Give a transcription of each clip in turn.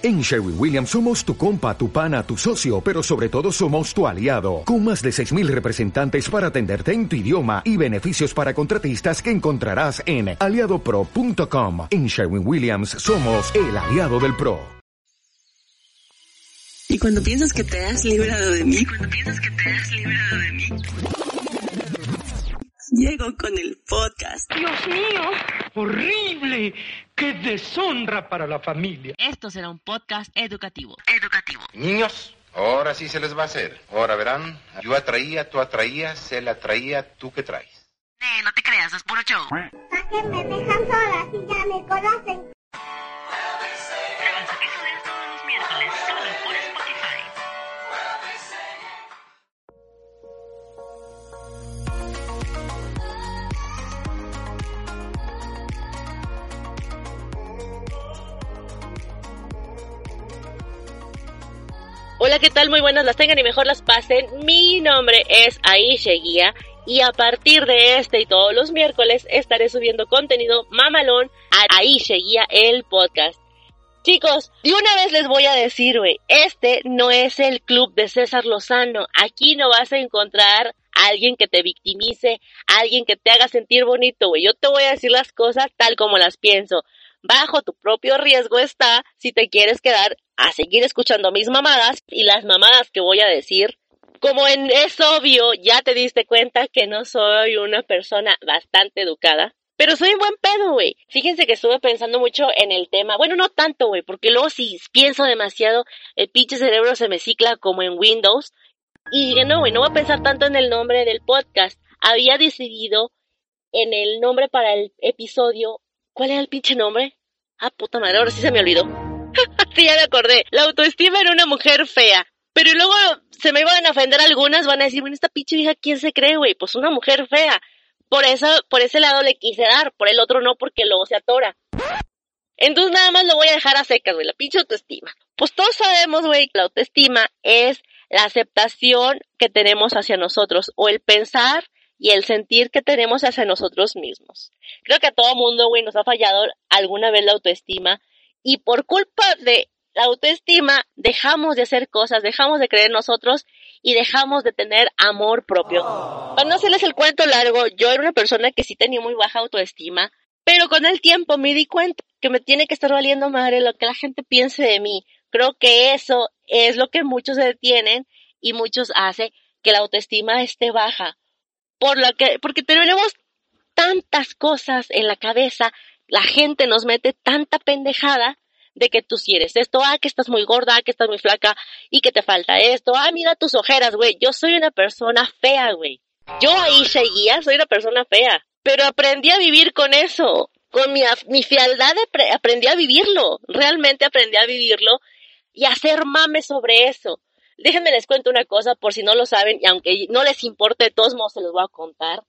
En Sherwin Williams somos tu compa, tu pana, tu socio, pero sobre todo somos tu aliado, con más de 6.000 representantes para atenderte en tu idioma y beneficios para contratistas que encontrarás en aliadopro.com. En Sherwin Williams somos el aliado del PRO. Y cuando piensas que te has librado de mí, cuando piensas que te has librado de mí, llego con el podcast. Dios mío, horrible, qué deshonra para la familia. Esto será un podcast educativo. Educativo. Niños, ahora sí se les va a hacer. Ahora verán, yo atraía, tú atraías, él atraía, tú que traes. Eh, no te creas, es puro show. Sáquenme, me dejan sola, si ya me conocen. Hola, ¿qué tal? Muy buenas las tengan y mejor las pasen. Mi nombre es Aisha Guía y a partir de este y todos los miércoles estaré subiendo contenido mamalón a Aisha Guía, el podcast. Chicos, de una vez les voy a decir, güey, este no es el club de César Lozano. Aquí no vas a encontrar a alguien que te victimice, a alguien que te haga sentir bonito, güey. Yo te voy a decir las cosas tal como las pienso. Bajo tu propio riesgo está si te quieres quedar a seguir escuchando mis mamadas y las mamadas que voy a decir. Como en, es obvio, ya te diste cuenta que no soy una persona bastante educada. Pero soy un buen pedo, güey. Fíjense que estuve pensando mucho en el tema. Bueno, no tanto, güey, porque luego si pienso demasiado, el pinche cerebro se me cicla como en Windows. Y dije, no, güey, no voy a pensar tanto en el nombre del podcast. Había decidido en el nombre para el episodio. ¿Cuál era el pinche nombre? Ah, puta madre, ahora sí se me olvidó. sí, ya me acordé. La autoestima era una mujer fea. Pero luego se me iban a ofender algunas, van a decir, bueno, esta pinche vieja, ¿quién se cree, güey? Pues una mujer fea. Por eso, por ese lado le quise dar, por el otro no, porque luego se atora. Entonces nada más lo voy a dejar a secas, güey, la pinche autoestima. Pues todos sabemos, güey, que la autoestima es la aceptación que tenemos hacia nosotros, o el pensar y el sentir que tenemos hacia nosotros mismos. Creo que a todo mundo, güey, nos ha fallado alguna vez la autoestima, y por culpa de la autoestima dejamos de hacer cosas, dejamos de creer en nosotros y dejamos de tener amor propio. Para no hacerles el cuento largo, yo era una persona que sí tenía muy baja autoestima, pero con el tiempo me di cuenta que me tiene que estar valiendo madre lo que la gente piense de mí. Creo que eso es lo que muchos se detienen y muchos hace que la autoestima esté baja. Por lo que, porque tenemos tantas cosas en la cabeza, la gente nos mete tanta pendejada de que tú si eres esto, ah, que estás muy gorda, que estás muy flaca y que te falta esto, ah, mira tus ojeras, güey, yo soy una persona fea, güey. Yo ahí seguía, soy una persona fea, pero aprendí a vivir con eso, con mi, mi fialdad de aprendí a vivirlo, realmente aprendí a vivirlo y a hacer mames sobre eso. Déjenme les cuento una cosa por si no lo saben y aunque no les importe, de todos modos se los voy a contar.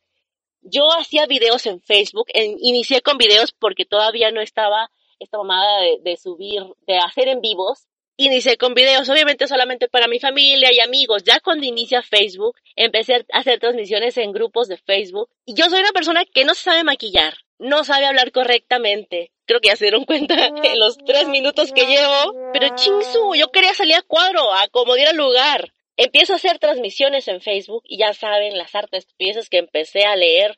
Yo hacía videos en Facebook, en, inicié con videos porque todavía no estaba esta mamada de, de, subir, de hacer en vivos. Inicié con videos, obviamente solamente para mi familia y amigos. Ya cuando inicia Facebook, empecé a hacer transmisiones en grupos de Facebook. Y yo soy una persona que no sabe maquillar, no sabe hablar correctamente. Creo que ya se dieron cuenta en los tres minutos que llevo. Pero chingsu, yo quería salir a cuadro, a como diera lugar. Empiezo a hacer transmisiones en Facebook y ya saben las artes piezas que empecé a leer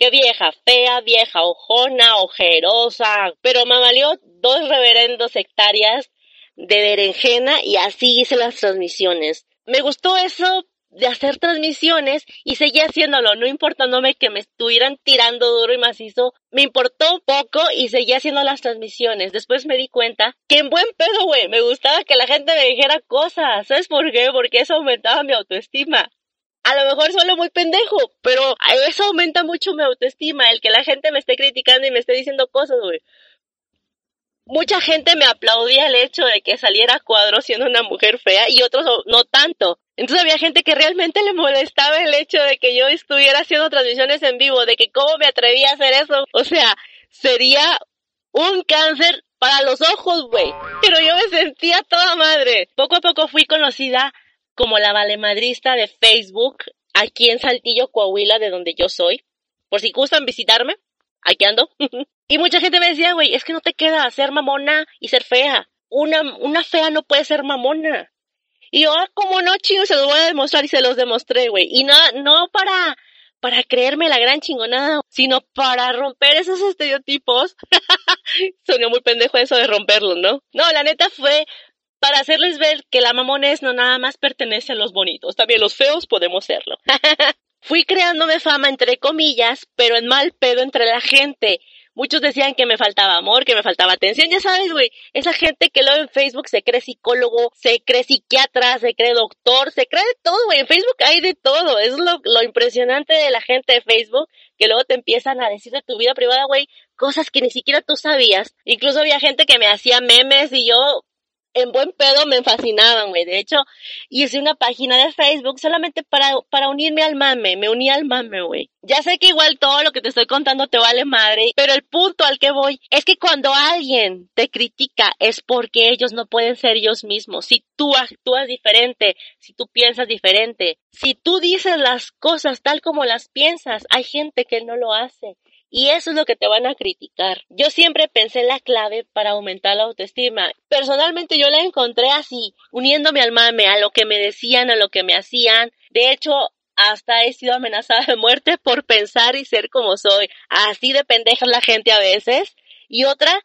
Qué vieja fea, vieja ojona, ojerosa. Pero me valió dos reverendos hectáreas de berenjena y así hice las transmisiones. Me gustó eso de hacer transmisiones y seguí haciéndolo, no importándome que me estuvieran tirando duro y macizo, me importó poco y seguí haciendo las transmisiones. Después me di cuenta que en buen pedo, güey, me gustaba que la gente me dijera cosas. ¿Sabes por qué? Porque eso aumentaba mi autoestima a lo mejor solo muy pendejo, pero eso aumenta mucho mi autoestima, el que la gente me esté criticando y me esté diciendo cosas, güey. Mucha gente me aplaudía el hecho de que saliera a cuadro siendo una mujer fea y otros no tanto. Entonces había gente que realmente le molestaba el hecho de que yo estuviera haciendo transmisiones en vivo, de que cómo me atrevía a hacer eso. O sea, sería un cáncer para los ojos, güey. Pero yo me sentía toda madre. Poco a poco fui conocida como la valemadrista de Facebook aquí en Saltillo, Coahuila, de donde yo soy. Por si gustan visitarme, aquí ando. y mucha gente me decía, güey, es que no te queda ser mamona y ser fea. una, una fea no puede ser mamona. Y yo, ah, como no, chingos, se los voy a demostrar y se los demostré, güey. Y no, no para, para creerme la gran chingonada, sino para romper esos estereotipos. Sonó muy pendejo eso de romperlo, ¿no? No, la neta fue para hacerles ver que la mamones no nada más pertenece a los bonitos, también los feos podemos serlo. Fui creándome fama entre comillas, pero en mal pedo entre la gente. Muchos decían que me faltaba amor, que me faltaba atención, ya sabes, güey, esa gente que luego en Facebook se cree psicólogo, se cree psiquiatra, se cree doctor, se cree de todo, güey, en Facebook hay de todo, es lo, lo impresionante de la gente de Facebook, que luego te empiezan a decir de tu vida privada, güey, cosas que ni siquiera tú sabías. Incluso había gente que me hacía memes y yo en buen pedo me fascinaban, güey. De hecho, hice una página de Facebook solamente para, para unirme al mame. Me uní al mame, güey. Ya sé que igual todo lo que te estoy contando te vale madre, pero el punto al que voy es que cuando alguien te critica es porque ellos no pueden ser ellos mismos. Si tú actúas diferente, si tú piensas diferente, si tú dices las cosas tal como las piensas, hay gente que no lo hace. Y eso es lo que te van a criticar. Yo siempre pensé la clave para aumentar la autoestima. Personalmente yo la encontré así, uniéndome al mame, a lo que me decían, a lo que me hacían. De hecho, hasta he sido amenazada de muerte por pensar y ser como soy. Así de pendeja la gente a veces. Y otra,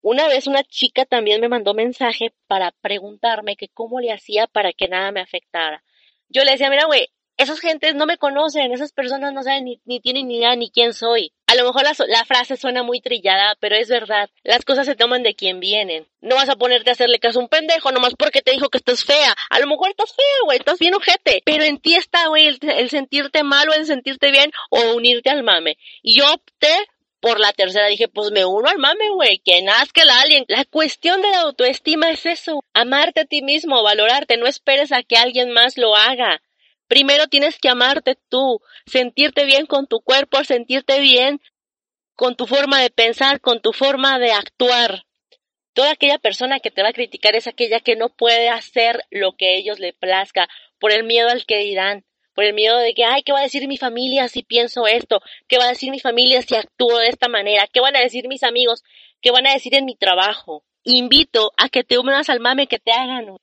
una vez una chica también me mandó mensaje para preguntarme que cómo le hacía para que nada me afectara. Yo le decía, mira, güey, esas gentes no me conocen, esas personas no saben ni, ni tienen ni idea ni quién soy. A lo mejor la, la, frase suena muy trillada, pero es verdad. Las cosas se toman de quien vienen. No vas a ponerte a hacerle caso a un pendejo nomás porque te dijo que estás fea. A lo mejor estás fea, güey, estás bien ojete. Pero en ti está, güey, el, el sentirte mal o el sentirte bien o unirte al mame. Y yo opté por la tercera dije, pues me uno al mame, güey, que nazca el alien. La cuestión de la autoestima es eso, amarte a ti mismo, valorarte, no esperes a que alguien más lo haga. Primero tienes que amarte tú, sentirte bien con tu cuerpo, sentirte bien con tu forma de pensar, con tu forma de actuar. Toda aquella persona que te va a criticar es aquella que no puede hacer lo que ellos le plazca por el miedo al que dirán, por el miedo de que, ay, ¿qué va a decir mi familia si pienso esto? ¿Qué va a decir mi familia si actúo de esta manera? ¿Qué van a decir mis amigos? ¿Qué van a decir en mi trabajo? Invito a que te unas al mame que te hagan.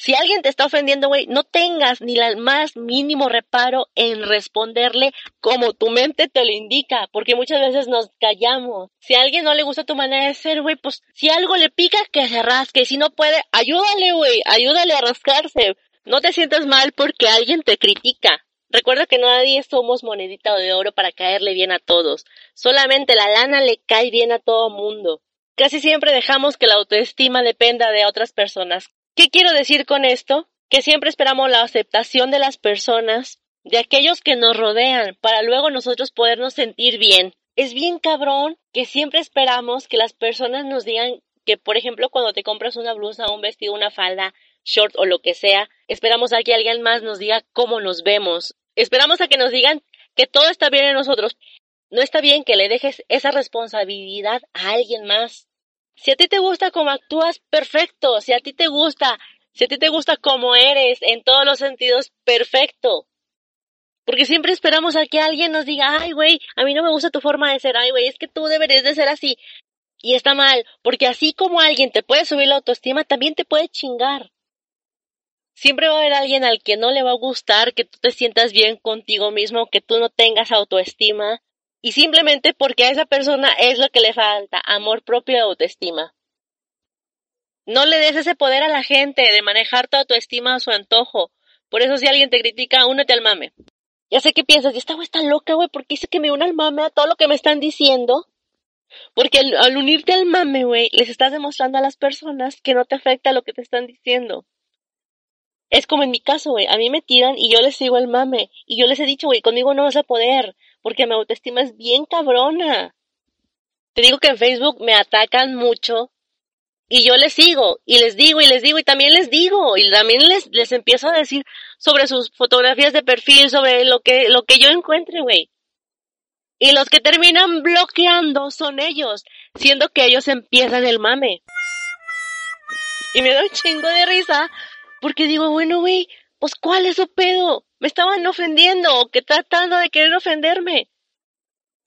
Si alguien te está ofendiendo, güey, no tengas ni el más mínimo reparo en responderle como tu mente te lo indica, porque muchas veces nos callamos. Si a alguien no le gusta tu manera de ser, güey, pues si algo le pica, que se rasque. Si no puede, ayúdale, güey, ayúdale a rascarse. No te sientas mal porque alguien te critica. Recuerda que nadie somos monedita de oro para caerle bien a todos. Solamente la lana le cae bien a todo mundo. Casi siempre dejamos que la autoestima dependa de otras personas. ¿Qué quiero decir con esto? Que siempre esperamos la aceptación de las personas, de aquellos que nos rodean, para luego nosotros podernos sentir bien. Es bien cabrón que siempre esperamos que las personas nos digan que, por ejemplo, cuando te compras una blusa, un vestido, una falda, short o lo que sea, esperamos a que alguien más nos diga cómo nos vemos. Esperamos a que nos digan que todo está bien en nosotros. No está bien que le dejes esa responsabilidad a alguien más. Si a ti te gusta cómo actúas, perfecto. Si a ti te gusta, si a ti te gusta cómo eres, en todos los sentidos, perfecto. Porque siempre esperamos a que alguien nos diga, ay, güey, a mí no me gusta tu forma de ser, ay, güey, es que tú deberías de ser así. Y está mal, porque así como alguien te puede subir la autoestima, también te puede chingar. Siempre va a haber alguien al que no le va a gustar que tú te sientas bien contigo mismo, que tú no tengas autoestima, y simplemente porque a esa persona es lo que le falta, amor propio y autoestima. No le des ese poder a la gente de manejar tu autoestima a su antojo. Por eso si alguien te critica, únete al mame. Ya sé que piensas, esta güey está loca, güey, porque dice que me una al mame a todo lo que me están diciendo. Porque al, unirte al mame, güey, les estás demostrando a las personas que no te afecta lo que te están diciendo. Es como en mi caso, güey, a mí me tiran y yo les sigo el mame. Y yo les he dicho, güey, conmigo no vas a poder porque mi autoestima es bien cabrona. Te digo que en Facebook me atacan mucho y yo les sigo y les digo y les digo y también les digo y también les, les empiezo a decir sobre sus fotografías de perfil, sobre lo que, lo que yo encuentre, güey. Y los que terminan bloqueando son ellos, siendo que ellos empiezan el mame. Y me da un chingo de risa porque digo, bueno, güey, pues ¿cuál es su pedo? Me estaban ofendiendo o que tratando de querer ofenderme.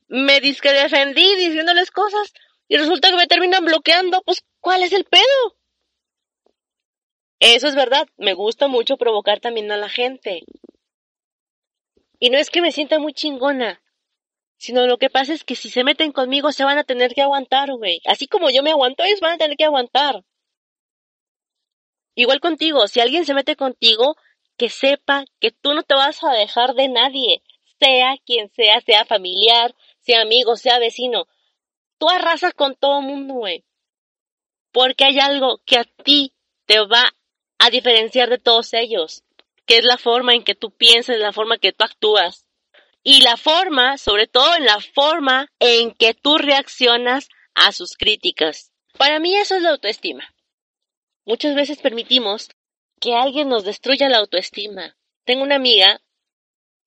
Me disque defendí diciéndoles cosas y resulta que me terminan bloqueando. Pues, ¿cuál es el pedo? Eso es verdad, me gusta mucho provocar también a la gente. Y no es que me sienta muy chingona, sino lo que pasa es que si se meten conmigo se van a tener que aguantar, güey. Así como yo me aguanto, ellos van a tener que aguantar. Igual contigo, si alguien se mete contigo, que sepa que tú no te vas a dejar de nadie, sea quien sea, sea familiar, sea amigo, sea vecino. Tú arrasas con todo mundo, güey. Porque hay algo que a ti te va a diferenciar de todos ellos, que es la forma en que tú piensas, la forma en que tú actúas. Y la forma, sobre todo en la forma en que tú reaccionas a sus críticas. Para mí eso es la autoestima. Muchas veces permitimos que alguien nos destruya la autoestima. Tengo una amiga,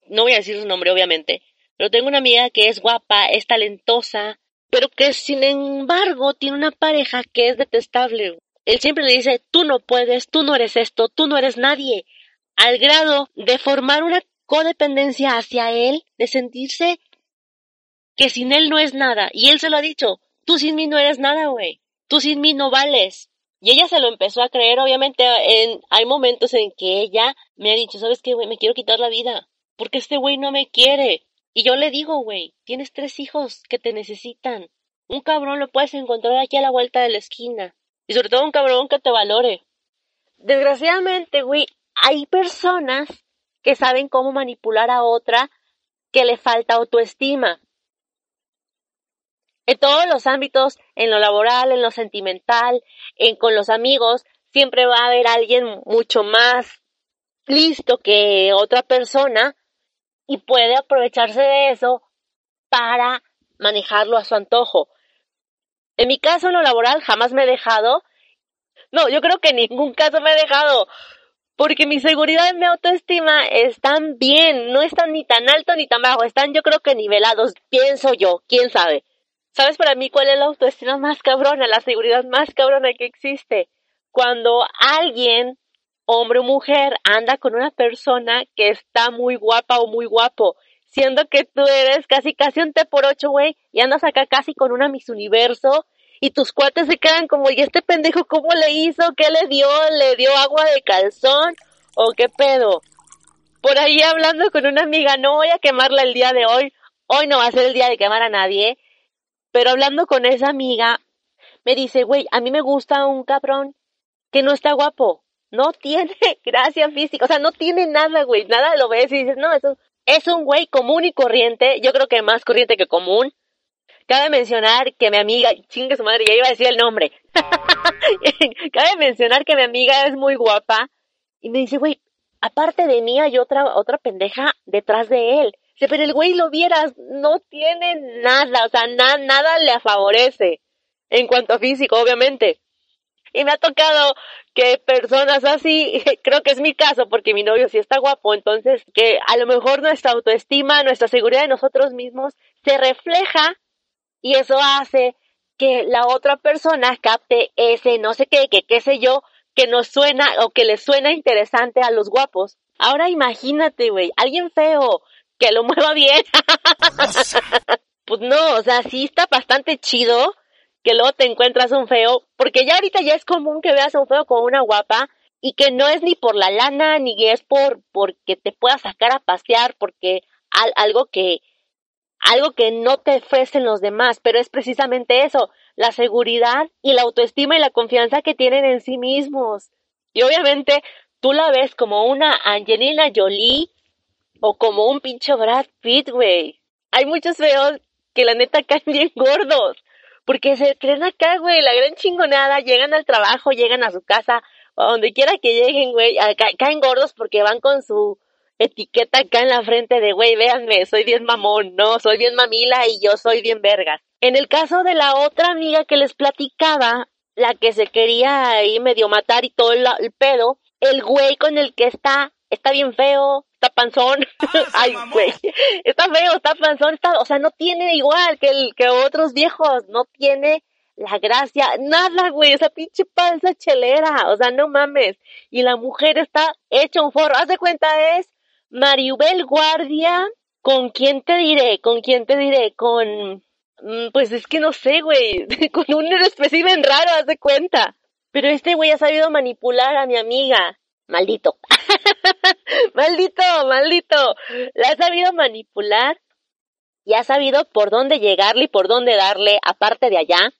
no voy a decir su nombre obviamente, pero tengo una amiga que es guapa, es talentosa, pero que sin embargo tiene una pareja que es detestable. Él siempre le dice, tú no puedes, tú no eres esto, tú no eres nadie, al grado de formar una codependencia hacia él, de sentirse que sin él no es nada. Y él se lo ha dicho, tú sin mí no eres nada, güey, tú sin mí no vales. Y ella se lo empezó a creer, obviamente en, hay momentos en que ella me ha dicho, ¿sabes qué, güey? Me quiero quitar la vida, porque este güey no me quiere. Y yo le digo, güey, tienes tres hijos que te necesitan. Un cabrón lo puedes encontrar aquí a la vuelta de la esquina. Y sobre todo un cabrón que te valore. Desgraciadamente, güey, hay personas que saben cómo manipular a otra que le falta autoestima en todos los ámbitos, en lo laboral, en lo sentimental, en con los amigos, siempre va a haber alguien mucho más listo que otra persona y puede aprovecharse de eso para manejarlo a su antojo. En mi caso, en lo laboral, jamás me he dejado. No, yo creo que en ningún caso me he dejado. Porque mi seguridad y mi autoestima están bien, no están ni tan alto ni tan bajo, están yo creo que nivelados, pienso yo, quién sabe. ¿Sabes para mí cuál es la autoestima más cabrona, la seguridad más cabrona que existe? Cuando alguien, hombre o mujer, anda con una persona que está muy guapa o muy guapo, siendo que tú eres casi casi un T por ocho, güey, y andas acá casi con una Miss Universo, y tus cuates se quedan como, ¿y este pendejo cómo le hizo? ¿Qué le dio? ¿Le dio agua de calzón? ¿O qué pedo? Por ahí hablando con una amiga, no voy a quemarla el día de hoy, hoy no va a ser el día de quemar a nadie, pero hablando con esa amiga, me dice, güey, a mí me gusta un cabrón que no está guapo. No tiene gracia física. O sea, no tiene nada, güey. Nada lo ves y dices, no, eso es un güey común y corriente. Yo creo que más corriente que común. Cabe mencionar que mi amiga, chingue su madre, ya iba a decir el nombre. Cabe mencionar que mi amiga es muy guapa. Y me dice, güey, aparte de mí hay otra, otra pendeja detrás de él pero el güey lo vieras, no tiene nada, o sea, nada le favorece. En cuanto a físico, obviamente. Y me ha tocado que personas así, creo que es mi caso, porque mi novio sí está guapo, entonces que a lo mejor nuestra autoestima, nuestra seguridad de nosotros mismos se refleja y eso hace que la otra persona capte ese no sé qué, que qué sé yo, que nos suena o que le suena interesante a los guapos. Ahora imagínate, güey, alguien feo, que lo mueva bien. pues no, o sea, sí está bastante chido que luego te encuentras un feo, porque ya ahorita ya es común que veas un feo con una guapa y que no es ni por la lana ni es por porque te pueda sacar a pasear, porque algo que algo que no te ofrecen los demás, pero es precisamente eso, la seguridad y la autoestima y la confianza que tienen en sí mismos. Y obviamente tú la ves como una Angelina Jolie o como un pinche Brad Pitt, güey. Hay muchos feos que la neta caen bien gordos. Porque se creen acá, güey, la gran chingonada, llegan al trabajo, llegan a su casa, o donde quiera que lleguen, güey, caen gordos porque van con su etiqueta acá en la frente de, güey, véanme, soy bien mamón, no, soy bien mamila y yo soy bien vergas. En el caso de la otra amiga que les platicaba, la que se quería ahí medio matar y todo el, el pedo, el güey con el que está, está bien feo, está panzón. Ay, güey. Está feo, está panzón, está, o sea, no tiene igual que el que otros viejos, no tiene la gracia, nada, güey, esa pinche panza chelera, o sea, no mames. Y la mujer está hecha un forro, haz de cuenta es Maribel Guardia, ¿con quién te diré? ¿Con quién te diré? Con, mm, pues es que no sé, güey, con un espécimen raro, haz de cuenta. Pero este güey ha sabido manipular a mi amiga. Maldito. maldito, maldito. La ha sabido manipular y ha sabido por dónde llegarle y por dónde darle, aparte de allá.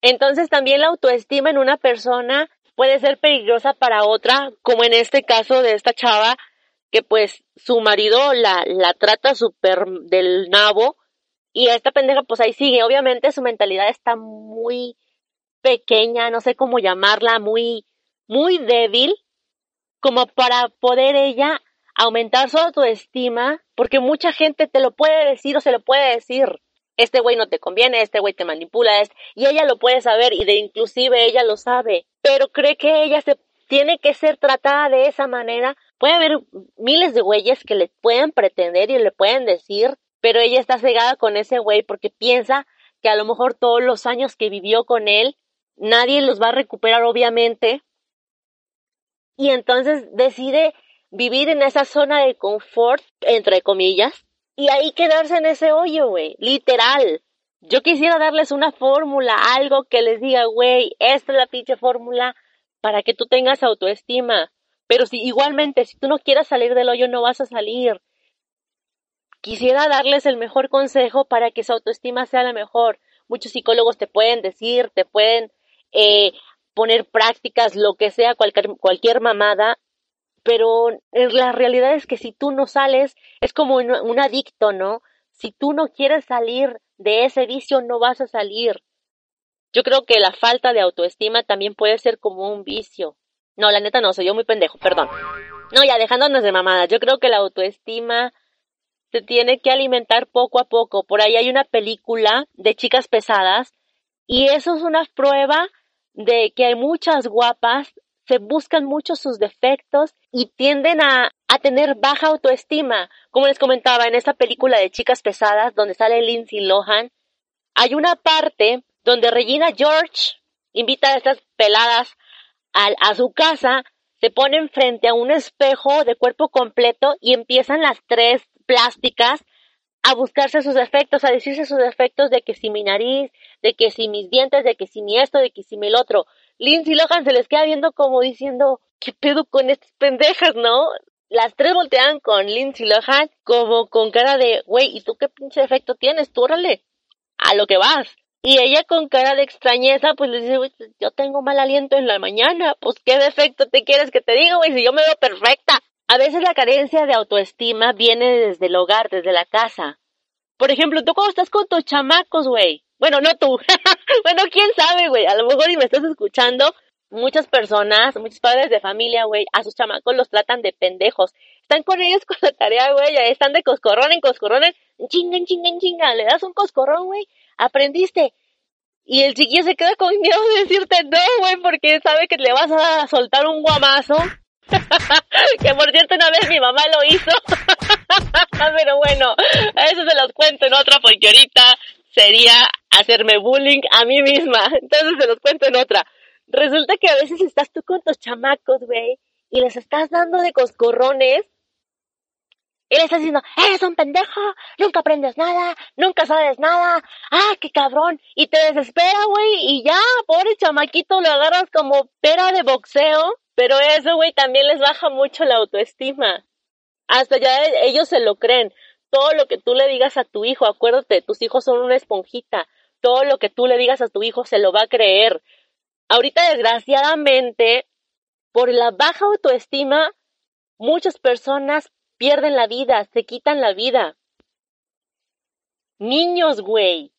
Entonces también la autoestima en una persona puede ser peligrosa para otra, como en este caso de esta chava, que pues su marido la, la trata súper del nabo y esta pendeja pues ahí sigue. Obviamente su mentalidad está muy pequeña, no sé cómo llamarla, muy, muy débil, como para poder ella aumentar su autoestima, porque mucha gente te lo puede decir o se lo puede decir este güey no te conviene, este güey te manipula, este, y ella lo puede saber y de inclusive ella lo sabe, pero cree que ella se tiene que ser tratada de esa manera. Puede haber miles de güeyes que le pueden pretender y le pueden decir, pero ella está cegada con ese güey porque piensa que a lo mejor todos los años que vivió con él, nadie los va a recuperar obviamente. Y entonces decide vivir en esa zona de confort, entre comillas, y ahí quedarse en ese hoyo, güey, literal. Yo quisiera darles una fórmula, algo que les diga, güey, esta es la pinche fórmula para que tú tengas autoestima. Pero si igualmente, si tú no quieras salir del hoyo, no vas a salir. Quisiera darles el mejor consejo para que su autoestima sea la mejor. Muchos psicólogos te pueden decir, te pueden eh, poner prácticas, lo que sea, cualquier, cualquier mamada, pero la realidad es que si tú no sales, es como un, adicto, ¿no? Si tú no quieres salir de ese vicio, no vas a salir. Yo creo que la falta de autoestima también puede ser como un vicio. No, la neta no, soy yo muy pendejo, perdón. No, ya dejándonos de mamadas, yo creo que la autoestima se tiene que alimentar poco a poco. Por ahí hay una película de chicas pesadas y eso es una prueba de que hay muchas guapas se buscan mucho sus defectos y tienden a, a tener baja autoestima. Como les comentaba en esta película de Chicas Pesadas, donde sale Lindsay Lohan, hay una parte donde Regina George invita a estas peladas a, a su casa, se ponen frente a un espejo de cuerpo completo y empiezan las tres plásticas a buscarse sus defectos, a decirse sus defectos de que si mi nariz, de que si mis dientes, de que si mi esto, de que si mi el otro. Lindsay Lohan se les queda viendo como diciendo, ¿qué pedo con estas pendejas, no? Las tres voltean con Lindsay Lohan como con cara de, güey, ¿y tú qué pinche defecto tienes? Tú órale, a lo que vas. Y ella con cara de extrañeza, pues le dice, yo tengo mal aliento en la mañana, pues qué defecto te quieres que te diga, güey, si yo me veo perfecta. A veces la carencia de autoestima viene desde el hogar, desde la casa. Por ejemplo, tú cuando estás con tus chamacos, güey, bueno, no tú. bueno, quién sabe, güey. A lo mejor y me estás escuchando. Muchas personas, muchos padres de familia, güey, a sus chamacos los tratan de pendejos. Están con ellos con la tarea, güey, están de coscorrón en coscorrón, chinga, chinga, chinga. Le das un coscorrón, güey, aprendiste. Y el chiquillo se queda con miedo de decirte no, güey, porque sabe que le vas a soltar un guamazo. que por cierto una vez mi mamá lo hizo. Pero bueno, eso se los cuento en otra porque ahorita sería hacerme bullying a mí misma. Entonces se los cuento en otra. Resulta que a veces estás tú con tus chamacos, güey, y les estás dando de coscorrones. Y les estás diciendo, eres un pendejo, nunca aprendes nada, nunca sabes nada, ah, qué cabrón. Y te desespera, güey, y ya, pobre chamaquito, lo agarras como pera de boxeo. Pero eso, güey, también les baja mucho la autoestima. Hasta ya ellos se lo creen todo lo que tú le digas a tu hijo, acuérdate, tus hijos son una esponjita, todo lo que tú le digas a tu hijo se lo va a creer. Ahorita, desgraciadamente, por la baja autoestima, muchas personas pierden la vida, se quitan la vida. Niños, güey.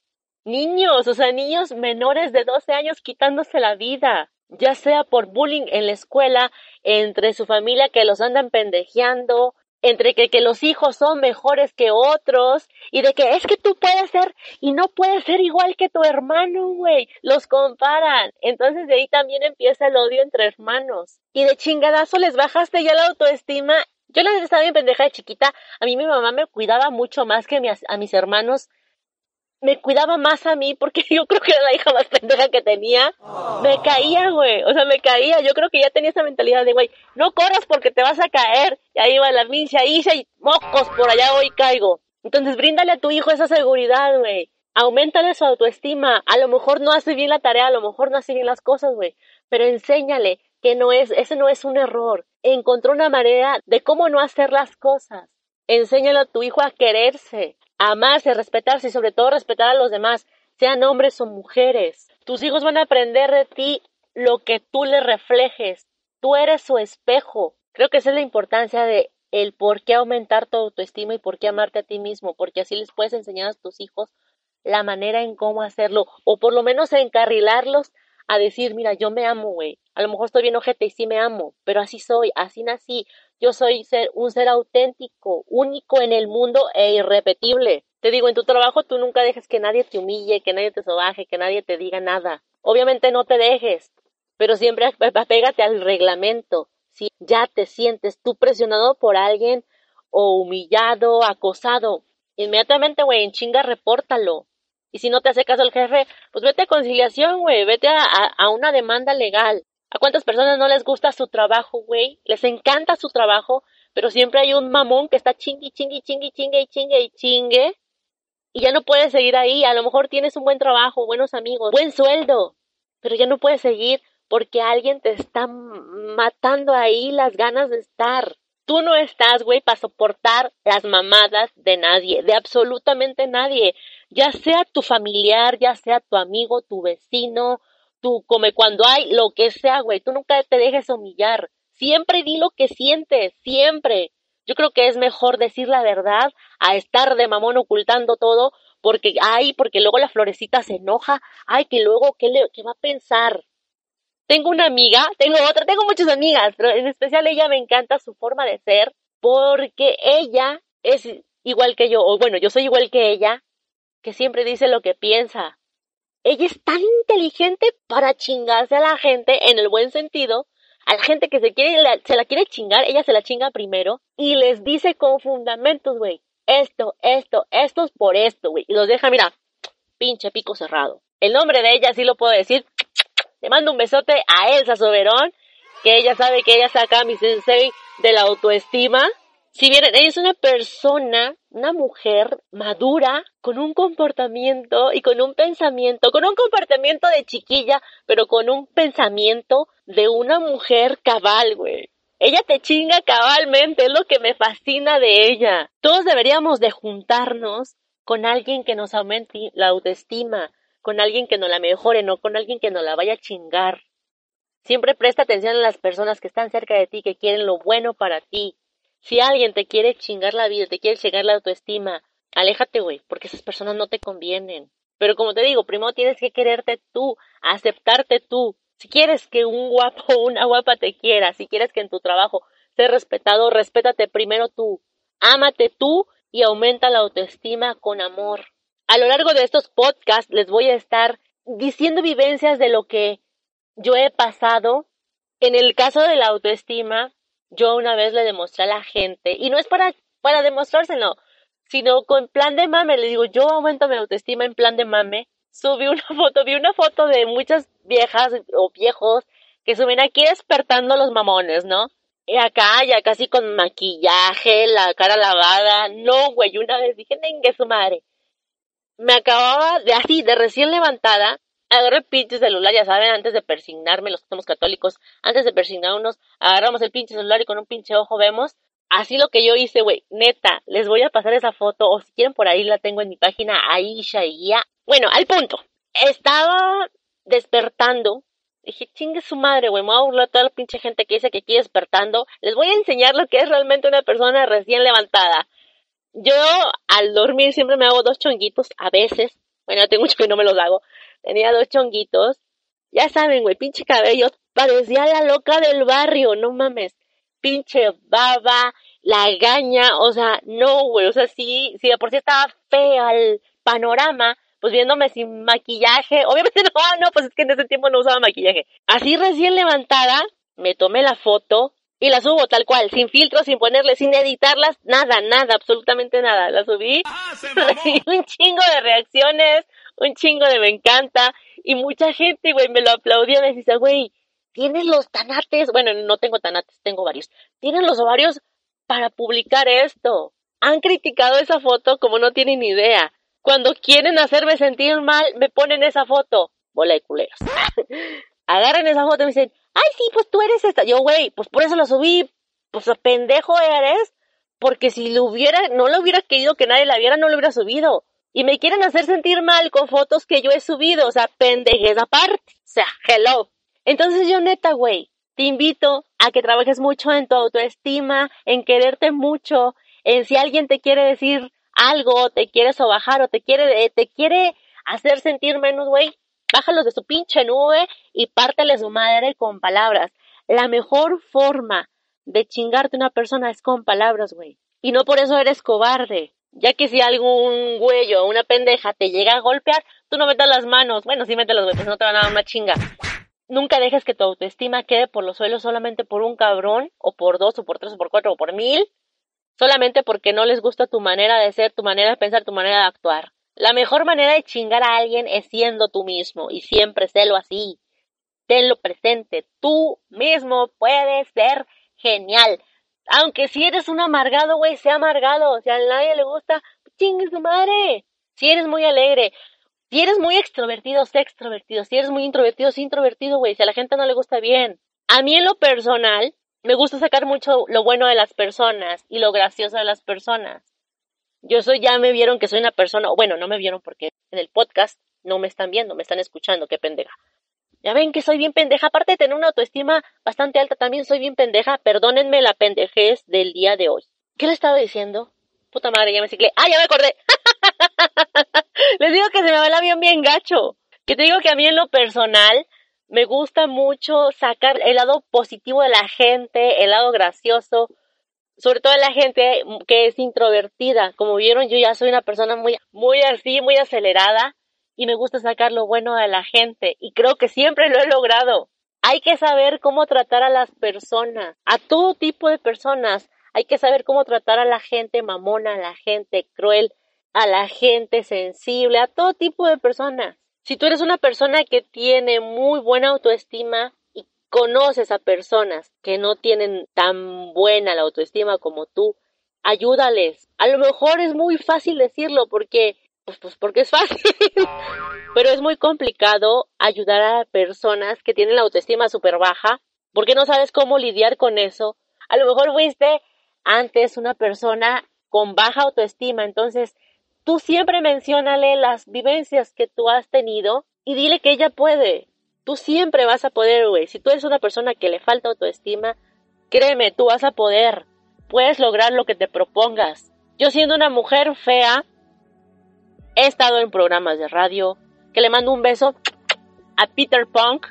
Niños, o sea, niños menores de 12 años quitándose la vida, ya sea por bullying en la escuela, entre su familia que los andan pendejeando, entre que, los hijos son mejores que otros y de que es que tú puedes ser y no puedes ser igual que tu hermano, güey. Los comparan. Entonces de ahí también empieza el odio entre hermanos. Y de chingadazo les bajaste ya la autoestima. Yo la estaba bien pendeja de chiquita. A mí mi mamá me cuidaba mucho más que a mis hermanos me cuidaba más a mí porque yo creo que era la hija más pendeja que tenía. Me caía, güey. O sea, me caía. Yo creo que ya tenía esa mentalidad de, güey, no corras porque te vas a caer. Y ahí va la mincia, hice y mocos, por allá hoy caigo. Entonces, bríndale a tu hijo esa seguridad, güey. Aumentale su autoestima. A lo mejor no hace bien la tarea, a lo mejor no hace bien las cosas, güey. Pero enséñale que no es, ese no es un error. Encontró una manera de cómo no hacer las cosas. Enséñale a tu hijo a quererse, amarse, respetarse y sobre todo respetar a los demás, sean hombres o mujeres. Tus hijos van a aprender de ti lo que tú les reflejes. Tú eres su espejo. Creo que esa es la importancia de el por qué aumentar tu autoestima y por qué amarte a ti mismo, porque así les puedes enseñar a tus hijos la manera en cómo hacerlo, o por lo menos encarrilarlos a decir, mira, yo me amo, güey. A lo mejor estoy bien ojete y sí me amo, pero así soy, así nací. Yo soy ser, un ser auténtico, único en el mundo e irrepetible. Te digo, en tu trabajo tú nunca dejes que nadie te humille, que nadie te sobaje, que nadie te diga nada. Obviamente no te dejes, pero siempre apégate al reglamento. Si ya te sientes tú presionado por alguien o humillado, acosado, inmediatamente, güey, en chinga, repórtalo. Y si no te hace caso el jefe, pues vete a conciliación, güey, vete a, a, una demanda legal. ¿A cuántas personas no les gusta su trabajo, güey? Les encanta su trabajo, pero siempre hay un mamón que está chingui, chingui, chingui, chingue y chingue y chingue. Y ya no puedes seguir ahí. A lo mejor tienes un buen trabajo, buenos amigos, buen sueldo, pero ya no puedes seguir porque alguien te está matando ahí las ganas de estar. Tú no estás, güey, para soportar las mamadas de nadie, de absolutamente nadie, ya sea tu familiar, ya sea tu amigo, tu vecino, tu come cuando hay, lo que sea, güey, tú nunca te dejes humillar. Siempre di lo que sientes, siempre. Yo creo que es mejor decir la verdad a estar de mamón ocultando todo, porque, ay, porque luego la florecita se enoja, ay, que luego, ¿qué, le, qué va a pensar? Tengo una amiga, tengo otra, tengo muchas amigas, pero en especial ella me encanta su forma de ser porque ella es igual que yo, o bueno, yo soy igual que ella, que siempre dice lo que piensa. Ella es tan inteligente para chingarse a la gente en el buen sentido, a la gente que se quiere se la quiere chingar, ella se la chinga primero y les dice con fundamentos, güey, esto, esto, esto es por esto, güey, y los deja, mira, pinche pico cerrado. El nombre de ella sí lo puedo decir, le mando un besote a Elsa Soberón, que ella sabe que ella saca a mi sensei de la autoestima. Si bien ella es una persona, una mujer madura, con un comportamiento y con un pensamiento, con un comportamiento de chiquilla, pero con un pensamiento de una mujer cabal, güey. Ella te chinga cabalmente, es lo que me fascina de ella. Todos deberíamos de juntarnos con alguien que nos aumente la autoestima, con alguien que no la mejore, no con alguien que no la vaya a chingar. Siempre presta atención a las personas que están cerca de ti, que quieren lo bueno para ti. Si alguien te quiere chingar la vida, te quiere chingar la autoestima, aléjate, güey, porque esas personas no te convienen. Pero como te digo, primero tienes que quererte tú, aceptarte tú. Si quieres que un guapo o una guapa te quiera, si quieres que en tu trabajo sea respetado, respétate primero tú. Ámate tú y aumenta la autoestima con amor. A lo largo de estos podcasts les voy a estar diciendo vivencias de lo que yo he pasado. En el caso de la autoestima, yo una vez le demostré a la gente, y no es para, para demostrárselo, sino con plan de mame, le digo, yo aumento mi autoestima en plan de mame. Subí una foto, vi una foto de muchas viejas o viejos que suben aquí despertando los mamones, ¿no? Y acá ya casi con maquillaje, la cara lavada. No, güey, una vez dije, nengue su madre me acababa de así, de recién levantada, agarré el pinche celular, ya saben, antes de persignarme, los que somos católicos, antes de persignarnos, agarramos el pinche celular y con un pinche ojo vemos. Así lo que yo hice, güey, neta, les voy a pasar esa foto, o si quieren por ahí la tengo en mi página, Aisha y Guía. Bueno, al punto. Estaba despertando, dije, chingue su madre, güey, me voy a burlar a toda la pinche gente que dice que aquí despertando. Les voy a enseñar lo que es realmente una persona recién levantada. Yo al dormir siempre me hago dos chonguitos, a veces. Bueno, tengo mucho que no me los hago. Tenía dos chonguitos. Ya saben, güey, pinche cabello. Parecía la loca del barrio, no mames. Pinche baba, la gaña, o sea, no, güey, o sea, sí, sí, de por sí estaba fea el panorama, pues viéndome sin maquillaje. Obviamente no, no, pues es que en ese tiempo no usaba maquillaje. Así recién levantada, me tomé la foto, y la subo tal cual, sin filtro, sin ponerle, sin editarlas, nada, nada, absolutamente nada. La subí, ¡Ah, un chingo de reacciones, un chingo de me encanta, y mucha gente, güey, me lo aplaudió, me dice, güey, tienes los tanates, bueno, no tengo tanates, tengo varios, tienes los ovarios para publicar esto. Han criticado esa foto como no tienen idea. Cuando quieren hacerme sentir mal, me ponen esa foto. Bola de culeros. Agarran esa foto y me dicen, ay, sí, pues tú eres esta. Yo, güey, pues por eso la subí. Pues pendejo eres. Porque si lo hubiera, no lo hubiera querido que nadie la viera, no lo hubiera subido. Y me quieren hacer sentir mal con fotos que yo he subido. O sea, pendejes aparte. O sea, hello. Entonces yo neta, güey, te invito a que trabajes mucho en tu autoestima, en quererte mucho, en si alguien te quiere decir algo, te quiere sobajar o te quiere, te quiere hacer sentir menos, güey, bájalos de su pinche nube y pártele su madre con palabras. La mejor forma de chingarte una persona es con palabras, güey. Y no por eso eres cobarde. Ya que si algún güey o una pendeja te llega a golpear, tú no metas las manos. Bueno, sí metes las pues no te van a dar una chinga. Nunca dejes que tu autoestima quede por los suelos solamente por un cabrón, o por dos, o por tres, o por cuatro, o por mil, solamente porque no les gusta tu manera de ser, tu manera de pensar, tu manera de actuar. La mejor manera de chingar a alguien es siendo tú mismo, y siempre sélo así. Tenlo presente, tú mismo puedes ser genial. Aunque si eres un amargado, güey, sea amargado. Si a nadie le gusta, chingue su madre. Si eres muy alegre, si eres muy extrovertido, sé extrovertido. Si eres muy introvertido, sé introvertido, güey. Si a la gente no le gusta bien. A mí en lo personal, me gusta sacar mucho lo bueno de las personas y lo gracioso de las personas. Yo soy, ya me vieron que soy una persona, bueno, no me vieron porque en el podcast no me están viendo, me están escuchando, qué pendeja. Ya ven que soy bien pendeja, aparte de tener una autoestima bastante alta, también soy bien pendeja, perdónenme la pendejez del día de hoy. ¿Qué le estaba diciendo? Puta madre, ya me ciclé. ¡Ah, ya me acordé! Les digo que se me va el avión bien gacho. Que te digo que a mí en lo personal me gusta mucho sacar el lado positivo de la gente, el lado gracioso, sobre todo la gente que es introvertida. Como vieron, yo ya soy una persona muy, muy así, muy acelerada y me gusta sacar lo bueno de la gente y creo que siempre lo he logrado. Hay que saber cómo tratar a las personas, a todo tipo de personas. Hay que saber cómo tratar a la gente mamona, a la gente cruel, a la gente sensible, a todo tipo de personas. Si tú eres una persona que tiene muy buena autoestima conoces a personas que no tienen tan buena la autoestima como tú, ayúdales. A lo mejor es muy fácil decirlo porque pues, pues porque es fácil. Pero es muy complicado ayudar a personas que tienen la autoestima súper baja porque no sabes cómo lidiar con eso. A lo mejor fuiste antes una persona con baja autoestima, entonces tú siempre menciónale las vivencias que tú has tenido y dile que ella puede. Tú siempre vas a poder, güey. Si tú eres una persona que le falta autoestima, créeme, tú vas a poder. Puedes lograr lo que te propongas. Yo siendo una mujer fea, he estado en programas de radio, que le mando un beso a Peter Punk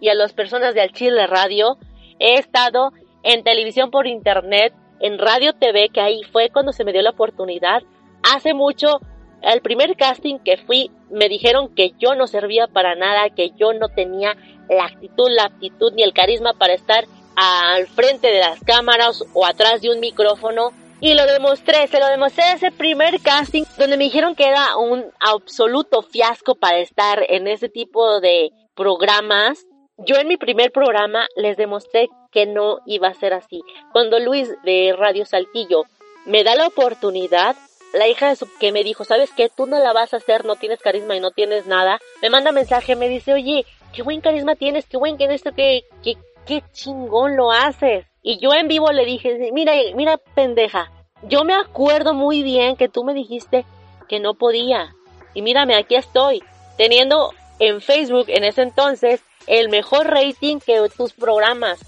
y a las personas de Al Chile Radio. He estado en televisión por internet, en Radio TV, que ahí fue cuando se me dio la oportunidad Hace mucho, el primer casting que fui, me dijeron que yo no servía para nada, que yo no tenía la actitud, la aptitud ni el carisma para estar al frente de las cámaras o atrás de un micrófono. Y lo demostré, se lo demostré ese primer casting donde me dijeron que era un absoluto fiasco para estar en ese tipo de programas. Yo en mi primer programa les demostré que no iba a ser así. Cuando Luis de Radio Saltillo me da la oportunidad, la hija de su que me dijo, ¿sabes qué? Tú no la vas a hacer, no tienes carisma y no tienes nada. Me manda mensaje, me dice, oye, qué buen carisma tienes, qué buen que esto, qué, qué, qué chingón lo haces. Y yo en vivo le dije, mira, mira, pendeja, yo me acuerdo muy bien que tú me dijiste que no podía. Y mírame, aquí estoy, teniendo en Facebook en ese entonces el mejor rating que tus programas.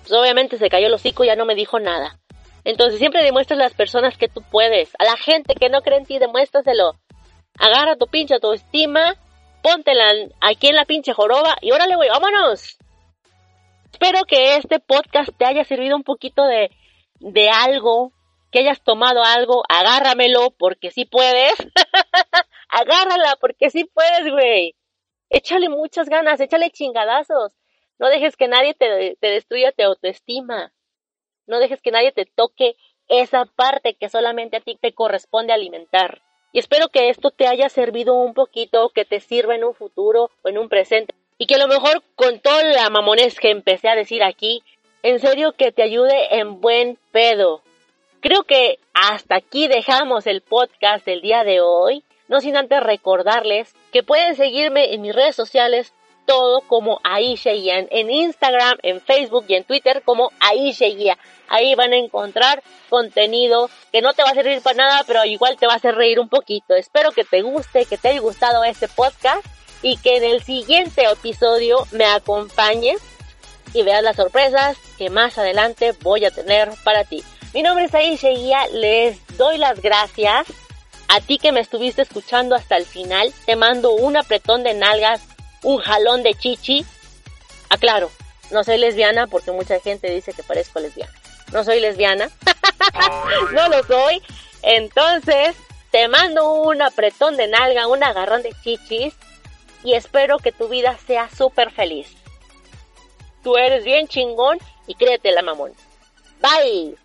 Pues obviamente se cayó el hocico y ya no me dijo nada. Entonces siempre demuestras a las personas que tú puedes. A la gente que no cree en ti, demuéstraselo. Agarra tu pinche autoestima, póntela aquí en la pinche joroba y órale, güey, vámonos. Espero que este podcast te haya servido un poquito de, de algo, que hayas tomado algo, agárramelo porque sí puedes. Agárrala porque sí puedes, güey. Échale muchas ganas, échale chingadazos. No dejes que nadie te, te destruya tu autoestima. No dejes que nadie te toque esa parte que solamente a ti te corresponde alimentar. Y espero que esto te haya servido un poquito, que te sirva en un futuro o en un presente. Y que a lo mejor con toda la mamones que empecé a decir aquí, en serio que te ayude en buen pedo. Creo que hasta aquí dejamos el podcast del día de hoy. No sin antes recordarles que pueden seguirme en mis redes sociales todo como Aisha Guía, en Instagram, en Facebook y en Twitter como Aisha Guía. Ahí van a encontrar contenido que no te va a servir para nada, pero igual te va a hacer reír un poquito. Espero que te guste, que te haya gustado este podcast y que en el siguiente episodio me acompañes y veas las sorpresas que más adelante voy a tener para ti. Mi nombre es Aisha Guía, les doy las gracias. A ti que me estuviste escuchando hasta el final, te mando un apretón de nalgas, un jalón de chichi. Aclaro, no soy lesbiana porque mucha gente dice que parezco lesbiana. No soy lesbiana, no lo soy. Entonces, te mando un apretón de nalga, un agarrón de chichis y espero que tu vida sea súper feliz. Tú eres bien chingón y créete la mamón. Bye.